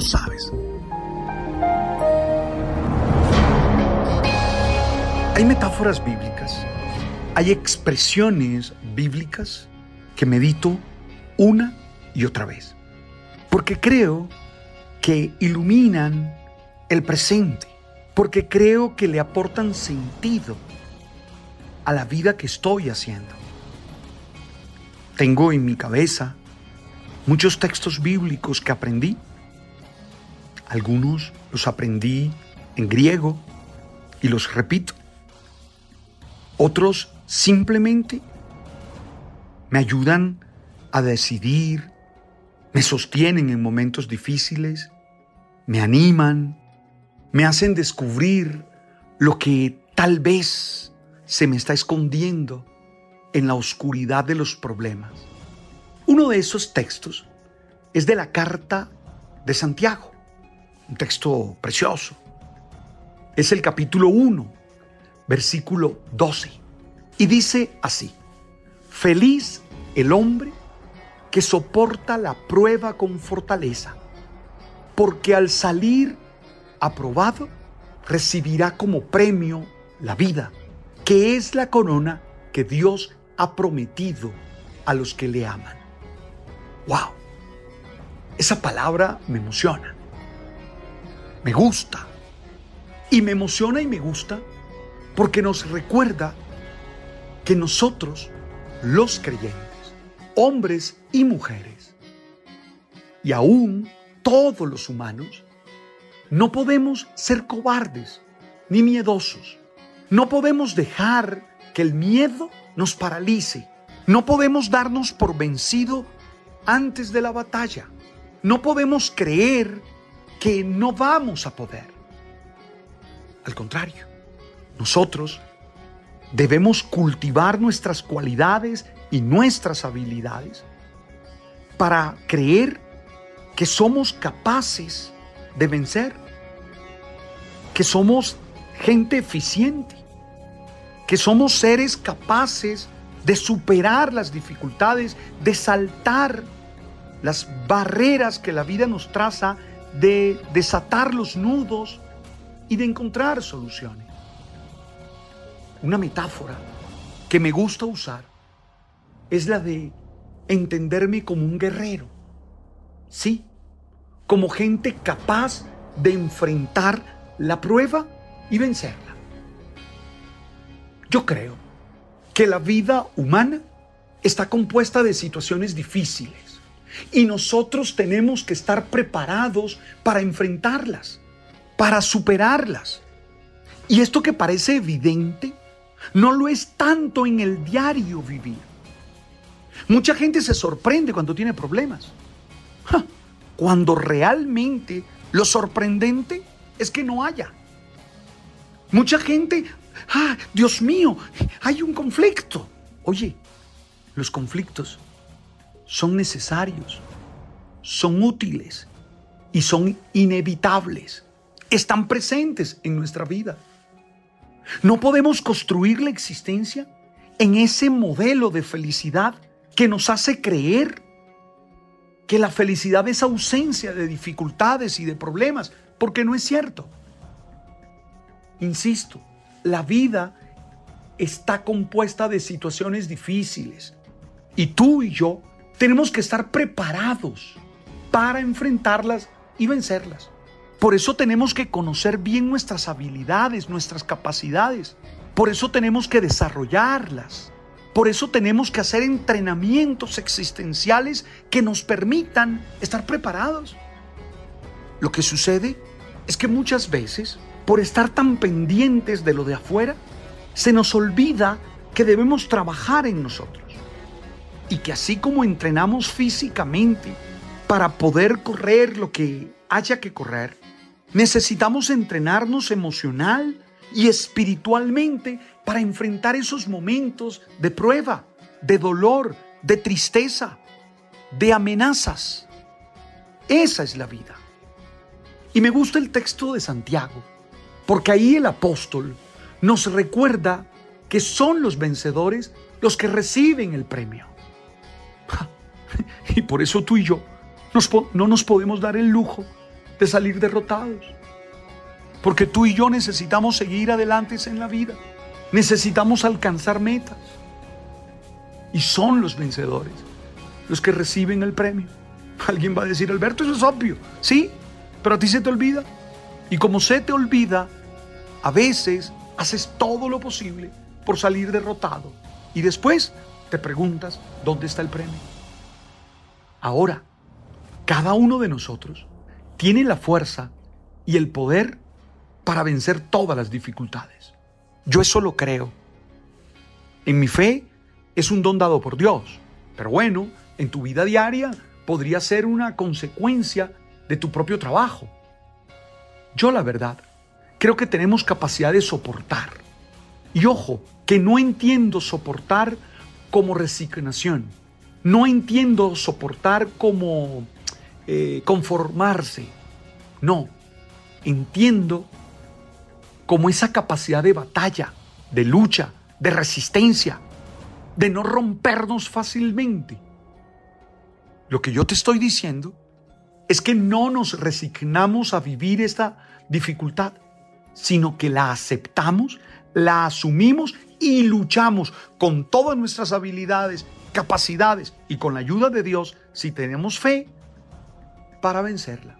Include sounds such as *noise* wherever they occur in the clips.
Sabes. Hay metáforas bíblicas, hay expresiones bíblicas que medito una y otra vez, porque creo que iluminan el presente, porque creo que le aportan sentido a la vida que estoy haciendo. Tengo en mi cabeza muchos textos bíblicos que aprendí. Algunos los aprendí en griego y los repito. Otros simplemente me ayudan a decidir, me sostienen en momentos difíciles, me animan, me hacen descubrir lo que tal vez se me está escondiendo en la oscuridad de los problemas. Uno de esos textos es de la carta de Santiago, un texto precioso. Es el capítulo 1, versículo 12. Y dice así, feliz el hombre que soporta la prueba con fortaleza, porque al salir aprobado recibirá como premio la vida, que es la corona que Dios ha prometido a los que le aman. ¡Wow! Esa palabra me emociona. Me gusta. Y me emociona y me gusta porque nos recuerda que nosotros, los creyentes, hombres y mujeres, y aún todos los humanos, no podemos ser cobardes ni miedosos. No podemos dejar que el miedo nos paralice. No podemos darnos por vencido antes de la batalla. No podemos creer que no vamos a poder. Al contrario, nosotros debemos cultivar nuestras cualidades y nuestras habilidades para creer que somos capaces de vencer, que somos gente eficiente, que somos seres capaces de superar las dificultades, de saltar las barreras que la vida nos traza, de desatar los nudos y de encontrar soluciones una metáfora que me gusta usar es la de entenderme como un guerrero. Sí, como gente capaz de enfrentar la prueba y vencerla. Yo creo que la vida humana está compuesta de situaciones difíciles y nosotros tenemos que estar preparados para enfrentarlas, para superarlas. Y esto que parece evidente no lo es tanto en el diario vivir. Mucha gente se sorprende cuando tiene problemas. Cuando realmente lo sorprendente es que no haya. Mucha gente, ah, Dios mío, hay un conflicto. Oye, los conflictos son necesarios, son útiles y son inevitables. Están presentes en nuestra vida. No podemos construir la existencia en ese modelo de felicidad que nos hace creer que la felicidad es ausencia de dificultades y de problemas, porque no es cierto. Insisto, la vida está compuesta de situaciones difíciles y tú y yo tenemos que estar preparados para enfrentarlas y vencerlas. Por eso tenemos que conocer bien nuestras habilidades, nuestras capacidades. Por eso tenemos que desarrollarlas. Por eso tenemos que hacer entrenamientos existenciales que nos permitan estar preparados. Lo que sucede es que muchas veces, por estar tan pendientes de lo de afuera, se nos olvida que debemos trabajar en nosotros. Y que así como entrenamos físicamente para poder correr lo que haya que correr, necesitamos entrenarnos emocional y espiritualmente para enfrentar esos momentos de prueba, de dolor, de tristeza, de amenazas. Esa es la vida. Y me gusta el texto de Santiago, porque ahí el apóstol nos recuerda que son los vencedores los que reciben el premio. Y por eso tú y yo no nos podemos dar el lujo de salir derrotados. Porque tú y yo necesitamos seguir adelante en la vida. Necesitamos alcanzar metas. Y son los vencedores los que reciben el premio. Alguien va a decir, Alberto, eso es obvio. Sí, pero a ti se te olvida. Y como se te olvida, a veces haces todo lo posible por salir derrotado. Y después te preguntas, ¿dónde está el premio? Ahora, cada uno de nosotros tiene la fuerza y el poder para vencer todas las dificultades. Yo eso lo creo. En mi fe es un don dado por Dios, pero bueno, en tu vida diaria podría ser una consecuencia de tu propio trabajo. Yo la verdad, creo que tenemos capacidad de soportar. Y ojo, que no entiendo soportar como resignación. No entiendo soportar como eh, conformarse. No, entiendo como esa capacidad de batalla, de lucha, de resistencia, de no rompernos fácilmente. Lo que yo te estoy diciendo es que no nos resignamos a vivir esta dificultad, sino que la aceptamos, la asumimos y luchamos con todas nuestras habilidades, capacidades y con la ayuda de Dios, si tenemos fe, para vencerla.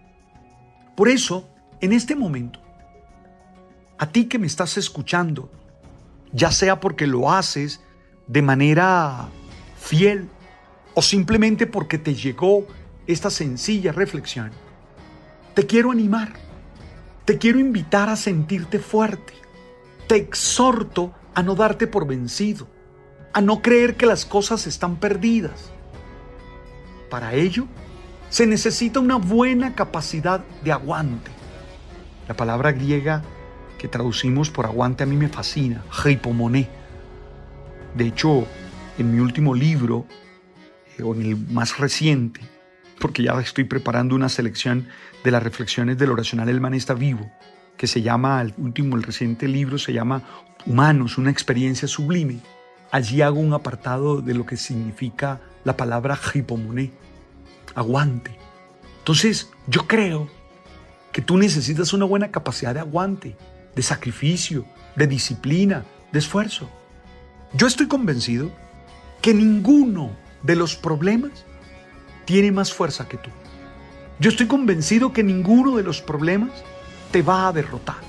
Por eso, en este momento, a ti que me estás escuchando, ya sea porque lo haces de manera fiel o simplemente porque te llegó esta sencilla reflexión, te quiero animar, te quiero invitar a sentirte fuerte, te exhorto a no darte por vencido, a no creer que las cosas están perdidas. Para ello, se necesita una buena capacidad de aguante. La palabra griega que traducimos por aguante a mí me fascina, hypomoné. De hecho, en mi último libro, eh, o en el más reciente, porque ya estoy preparando una selección de las reflexiones del oracional El Man vivo, que se llama, el último, el reciente libro se llama Humanos, una experiencia sublime. Allí hago un apartado de lo que significa la palabra hypomoné, aguante. Entonces, yo creo que tú necesitas una buena capacidad de aguante de sacrificio, de disciplina, de esfuerzo. Yo estoy convencido que ninguno de los problemas tiene más fuerza que tú. Yo estoy convencido que ninguno de los problemas te va a derrotar.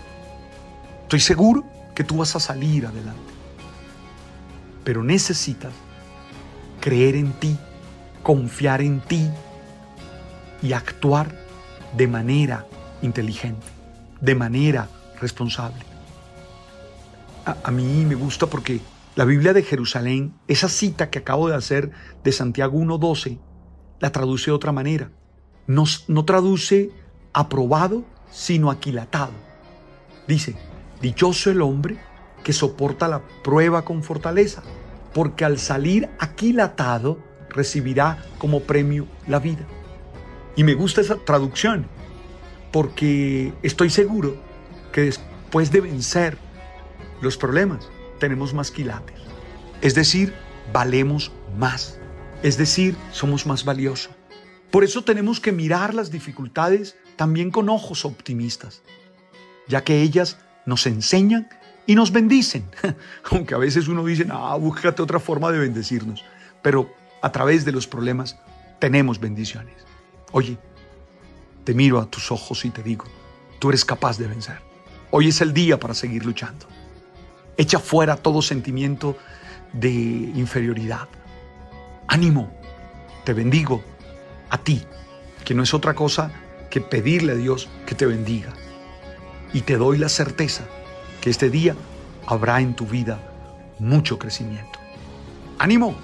Estoy seguro que tú vas a salir adelante. Pero necesitas creer en ti, confiar en ti y actuar de manera inteligente, de manera responsable. A, mí me gusta porque la Biblia de Jerusalén, esa cita que acabo de hacer de Santiago 1.12, la traduce de otra manera. No, no traduce aprobado, sino aquilatado. Dice, dichoso el hombre que soporta la prueba con fortaleza, porque al salir aquilatado recibirá como premio la vida. Y me gusta esa traducción, porque estoy seguro que después de vencer los problemas, tenemos más quilates. Es decir, valemos más. Es decir, somos más valiosos. Por eso tenemos que mirar las dificultades también con ojos optimistas, ya que ellas nos enseñan y nos bendicen. *laughs* Aunque a veces uno dice, ah, búscate otra forma de bendecirnos. Pero a través de los problemas tenemos bendiciones. Oye, te miro a tus ojos y te digo, tú eres capaz de vencer. Hoy es el día para seguir luchando. Echa fuera todo sentimiento de inferioridad. Ánimo, te bendigo a ti, que no es otra cosa que pedirle a Dios que te bendiga. Y te doy la certeza que este día habrá en tu vida mucho crecimiento. Ánimo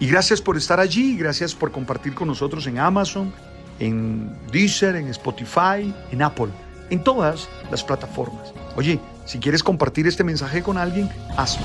y gracias por estar allí, gracias por compartir con nosotros en Amazon, en Deezer, en Spotify, en Apple, en todas las plataformas. Oye, si quieres compartir este mensaje con alguien, hazlo.